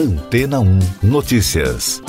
Antena 1 Notícias.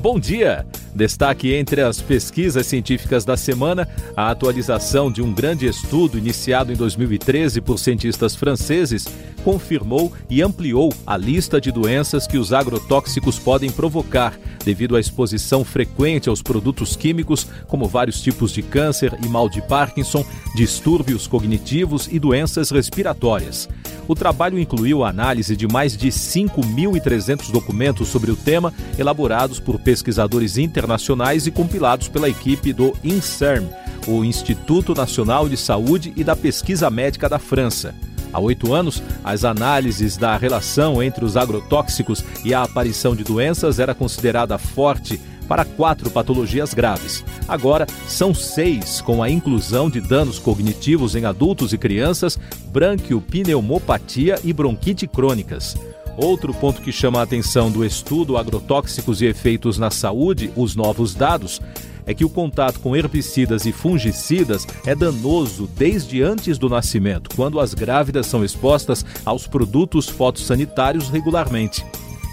Bom dia! Destaque entre as pesquisas científicas da semana, a atualização de um grande estudo iniciado em 2013 por cientistas franceses confirmou e ampliou a lista de doenças que os agrotóxicos podem provocar, devido à exposição frequente aos produtos químicos, como vários tipos de câncer e mal de Parkinson, distúrbios cognitivos e doenças respiratórias. O trabalho incluiu a análise de mais de 5.300 documentos sobre o tema, elaborados por pesquisadores internacionais e compilados pela equipe do INSERM, o Instituto Nacional de Saúde e da Pesquisa Médica da França. Há oito anos, as análises da relação entre os agrotóxicos e a aparição de doenças era considerada forte para quatro patologias graves. Agora, são seis, com a inclusão de danos cognitivos em adultos e crianças, branquiopneumopatia e bronquite crônicas. Outro ponto que chama a atenção do estudo Agrotóxicos e Efeitos na Saúde, os novos dados, é que o contato com herbicidas e fungicidas é danoso desde antes do nascimento, quando as grávidas são expostas aos produtos fotossanitários regularmente.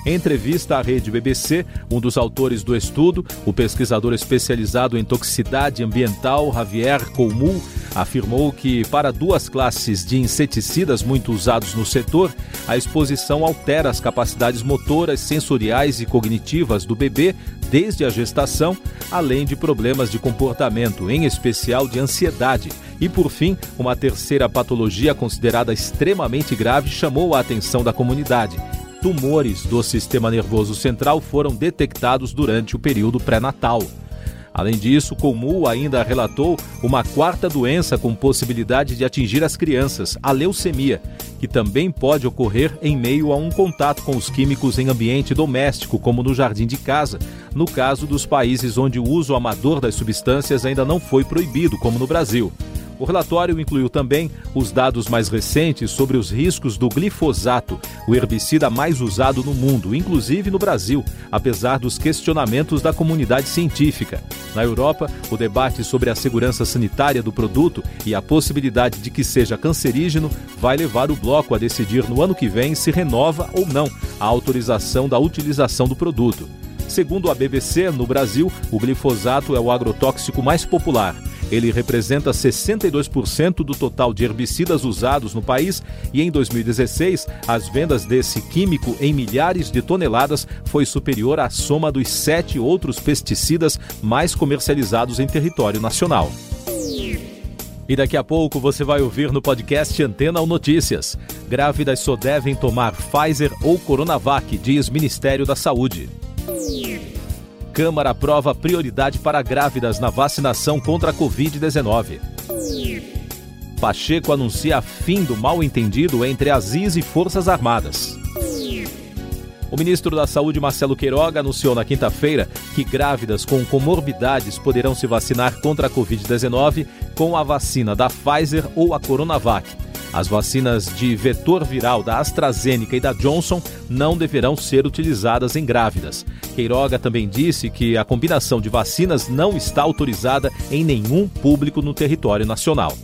Em entrevista à rede BBC, um dos autores do estudo, o pesquisador especializado em toxicidade ambiental Javier Colmul, afirmou que, para duas classes de inseticidas muito usados no setor, a exposição altera as capacidades motoras, sensoriais e cognitivas do bebê desde a gestação, além de problemas de comportamento, em especial de ansiedade. E, por fim, uma terceira patologia considerada extremamente grave chamou a atenção da comunidade tumores do sistema nervoso central foram detectados durante o período pré-natal. Além disso, Comul ainda relatou uma quarta doença com possibilidade de atingir as crianças, a leucemia, que também pode ocorrer em meio a um contato com os químicos em ambiente doméstico, como no jardim de casa, no caso dos países onde o uso amador das substâncias ainda não foi proibido, como no Brasil. O relatório incluiu também os dados mais recentes sobre os riscos do glifosato, o herbicida mais usado no mundo, inclusive no Brasil, apesar dos questionamentos da comunidade científica. Na Europa, o debate sobre a segurança sanitária do produto e a possibilidade de que seja cancerígeno vai levar o bloco a decidir no ano que vem se renova ou não a autorização da utilização do produto. Segundo a BBC, no Brasil, o glifosato é o agrotóxico mais popular ele representa 62% do total de herbicidas usados no país e em 2016, as vendas desse químico em milhares de toneladas foi superior à soma dos sete outros pesticidas mais comercializados em território nacional. E daqui a pouco você vai ouvir no podcast Antena ou Notícias. Grávidas só devem tomar Pfizer ou Coronavac, diz Ministério da Saúde. Câmara aprova prioridade para grávidas na vacinação contra a Covid-19. Pacheco anuncia fim do mal-entendido entre Aziz e Forças Armadas. O ministro da Saúde, Marcelo Queiroga, anunciou na quinta-feira que grávidas com comorbidades poderão se vacinar contra a Covid-19 com a vacina da Pfizer ou a Coronavac. As vacinas de vetor viral da AstraZeneca e da Johnson não deverão ser utilizadas em grávidas. Queiroga também disse que a combinação de vacinas não está autorizada em nenhum público no território nacional.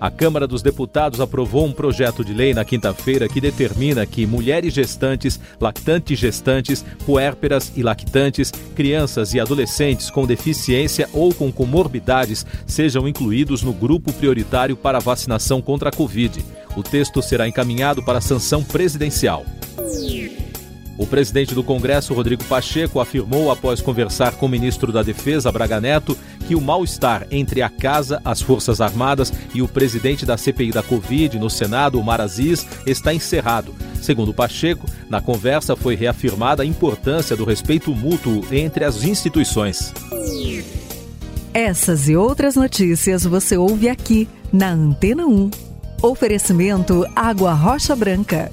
A Câmara dos Deputados aprovou um projeto de lei na quinta-feira que determina que mulheres gestantes, lactantes gestantes, puérperas e lactantes, crianças e adolescentes com deficiência ou com comorbidades sejam incluídos no grupo prioritário para vacinação contra a Covid. O texto será encaminhado para sanção presidencial. O presidente do Congresso, Rodrigo Pacheco, afirmou após conversar com o ministro da Defesa, Braga Neto, que o mal-estar entre a Casa, as Forças Armadas e o presidente da CPI da Covid no Senado, Omar Aziz, está encerrado. Segundo Pacheco, na conversa foi reafirmada a importância do respeito mútuo entre as instituições. Essas e outras notícias você ouve aqui na Antena 1. Oferecimento Água Rocha Branca.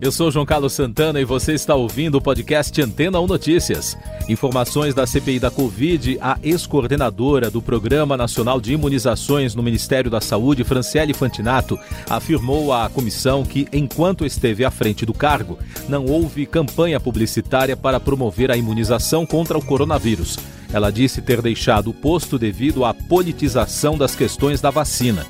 Eu sou João Carlos Santana e você está ouvindo o podcast Antena 1 Notícias. Informações da CPI da Covid, a ex-coordenadora do Programa Nacional de Imunizações no Ministério da Saúde, Franciele Fantinato, afirmou à comissão que, enquanto esteve à frente do cargo, não houve campanha publicitária para promover a imunização contra o coronavírus. Ela disse ter deixado o posto devido à politização das questões da vacina.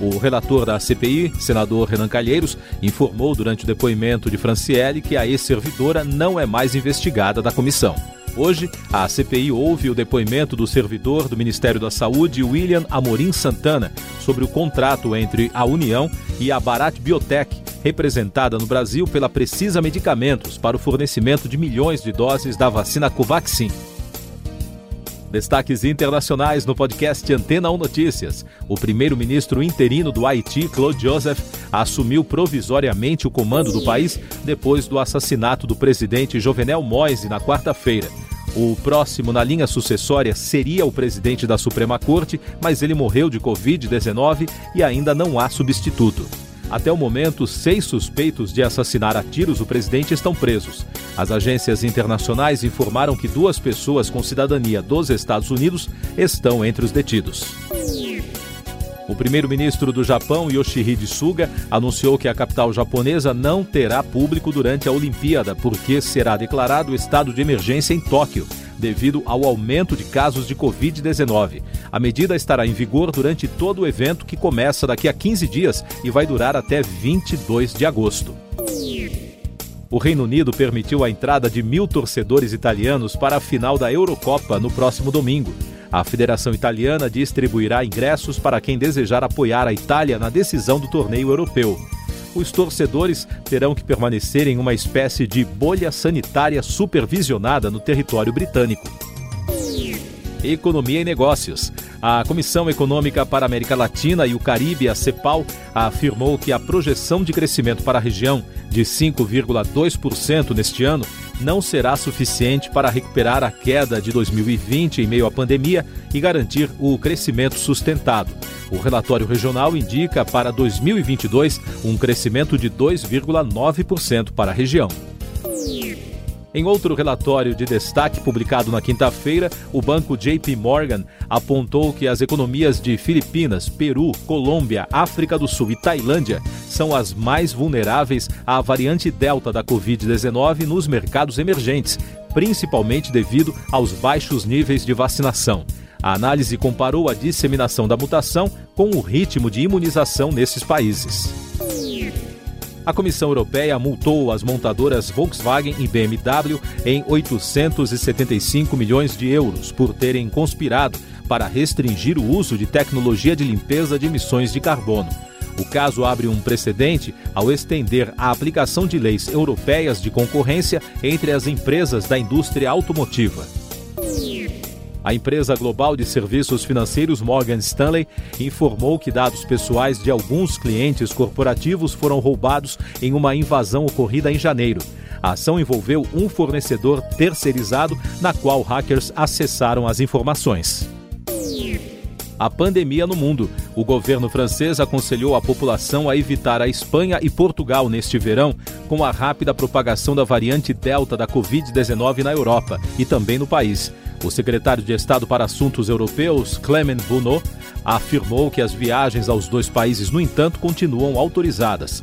O relator da CPI, senador Renan Calheiros, informou durante o depoimento de Franciele que a ex-servidora não é mais investigada da comissão. Hoje, a CPI ouve o depoimento do servidor do Ministério da Saúde, William Amorim Santana, sobre o contrato entre a União e a Barat Biotech, representada no Brasil pela Precisa Medicamentos para o fornecimento de milhões de doses da vacina Covaxin. Destaques internacionais no podcast Antena 1 Notícias. O primeiro-ministro interino do Haiti, Claude Joseph, assumiu provisoriamente o comando do país depois do assassinato do presidente Jovenel Moise na quarta-feira. O próximo na linha sucessória seria o presidente da Suprema Corte, mas ele morreu de Covid-19 e ainda não há substituto. Até o momento, seis suspeitos de assassinar a tiros o presidente estão presos. As agências internacionais informaram que duas pessoas com cidadania dos Estados Unidos estão entre os detidos. O primeiro-ministro do Japão, Yoshihide Suga, anunciou que a capital japonesa não terá público durante a Olimpíada, porque será declarado estado de emergência em Tóquio devido ao aumento de casos de Covid-19. A medida estará em vigor durante todo o evento, que começa daqui a 15 dias e vai durar até 22 de agosto. O Reino Unido permitiu a entrada de mil torcedores italianos para a final da Eurocopa no próximo domingo. A Federação Italiana distribuirá ingressos para quem desejar apoiar a Itália na decisão do torneio europeu os torcedores terão que permanecer em uma espécie de bolha sanitária supervisionada no território britânico. Economia e Negócios. A Comissão Econômica para a América Latina e o Caribe, a CEPAL, afirmou que a projeção de crescimento para a região de 5,2% neste ano não será suficiente para recuperar a queda de 2020 em meio à pandemia e garantir o crescimento sustentado. O relatório regional indica para 2022 um crescimento de 2,9% para a região. Em outro relatório de destaque publicado na quinta-feira, o banco JP Morgan apontou que as economias de Filipinas, Peru, Colômbia, África do Sul e Tailândia são as mais vulneráveis à variante Delta da Covid-19 nos mercados emergentes, principalmente devido aos baixos níveis de vacinação. A análise comparou a disseminação da mutação com o ritmo de imunização nesses países. A Comissão Europeia multou as montadoras Volkswagen e BMW em 875 milhões de euros por terem conspirado para restringir o uso de tecnologia de limpeza de emissões de carbono. O caso abre um precedente ao estender a aplicação de leis europeias de concorrência entre as empresas da indústria automotiva. A empresa global de serviços financeiros Morgan Stanley informou que dados pessoais de alguns clientes corporativos foram roubados em uma invasão ocorrida em janeiro. A ação envolveu um fornecedor terceirizado, na qual hackers acessaram as informações a pandemia no mundo. O governo francês aconselhou a população a evitar a Espanha e Portugal neste verão, com a rápida propagação da variante Delta da Covid-19 na Europa e também no país. O secretário de Estado para Assuntos Europeus, Clement Bonneau, afirmou que as viagens aos dois países, no entanto, continuam autorizadas.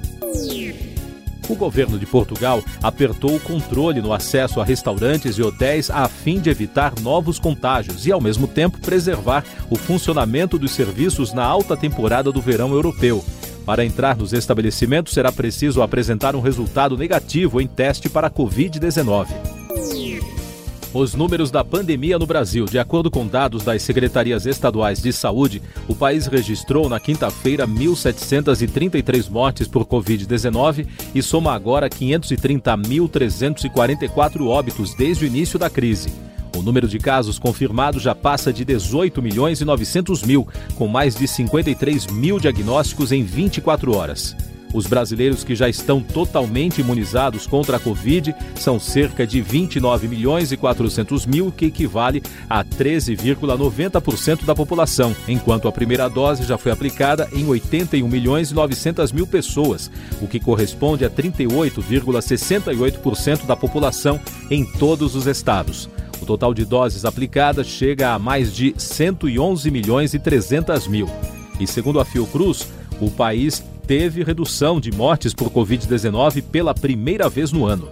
O governo de Portugal apertou o controle no acesso a restaurantes e hotéis a fim de evitar novos contágios e, ao mesmo tempo, preservar o funcionamento dos serviços na alta temporada do verão europeu. Para entrar nos estabelecimentos, será preciso apresentar um resultado negativo em teste para a Covid-19 os números da pandemia no Brasil. De acordo com dados das secretarias estaduais de saúde, o país registrou na quinta-feira 1.733 mortes por Covid-19 e soma agora 530.344 óbitos desde o início da crise. O número de casos confirmados já passa de 18 milhões e 900 mil, com mais de 53 mil diagnósticos em 24 horas. Os brasileiros que já estão totalmente imunizados contra a Covid são cerca de 29 milhões e 400 mil, que equivale a 13,90% da população, enquanto a primeira dose já foi aplicada em 81 milhões e 900 mil pessoas, o que corresponde a 38,68% da população em todos os estados. O total de doses aplicadas chega a mais de 111 milhões e 300 mil. E segundo a Fiocruz, o país teve redução de mortes por Covid-19 pela primeira vez no ano.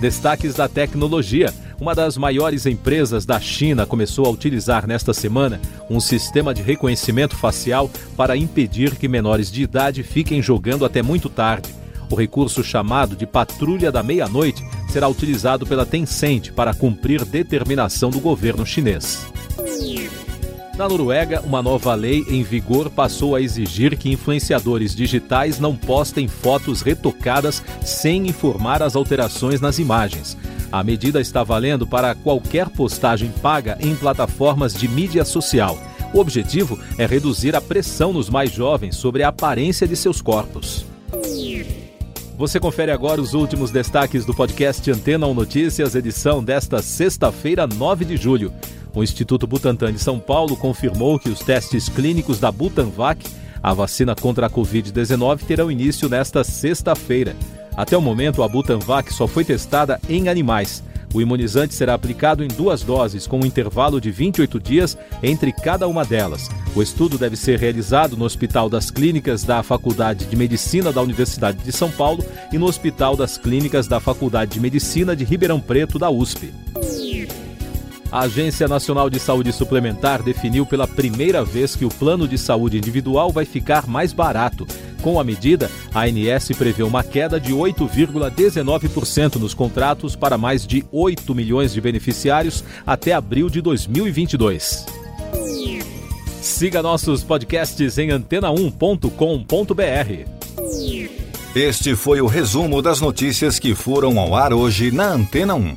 Destaques da tecnologia. Uma das maiores empresas da China começou a utilizar nesta semana um sistema de reconhecimento facial para impedir que menores de idade fiquem jogando até muito tarde. O recurso chamado de Patrulha da Meia-Noite será utilizado pela Tencent para cumprir determinação do governo chinês. Na Noruega, uma nova lei em vigor passou a exigir que influenciadores digitais não postem fotos retocadas sem informar as alterações nas imagens. A medida está valendo para qualquer postagem paga em plataformas de mídia social. O objetivo é reduzir a pressão nos mais jovens sobre a aparência de seus corpos. Você confere agora os últimos destaques do podcast Antena 1 Notícias, edição desta sexta-feira, 9 de julho. O Instituto Butantan de São Paulo confirmou que os testes clínicos da Butanvac, a vacina contra a Covid-19, terão início nesta sexta-feira. Até o momento, a Butanvac só foi testada em animais. O imunizante será aplicado em duas doses, com um intervalo de 28 dias entre cada uma delas. O estudo deve ser realizado no Hospital das Clínicas da Faculdade de Medicina da Universidade de São Paulo e no Hospital das Clínicas da Faculdade de Medicina de Ribeirão Preto, da USP. A Agência Nacional de Saúde Suplementar definiu pela primeira vez que o plano de saúde individual vai ficar mais barato. Com a medida, a ANS prevê uma queda de 8,19% nos contratos para mais de 8 milhões de beneficiários até abril de 2022. Siga nossos podcasts em antena1.com.br. Este foi o resumo das notícias que foram ao ar hoje na Antena 1.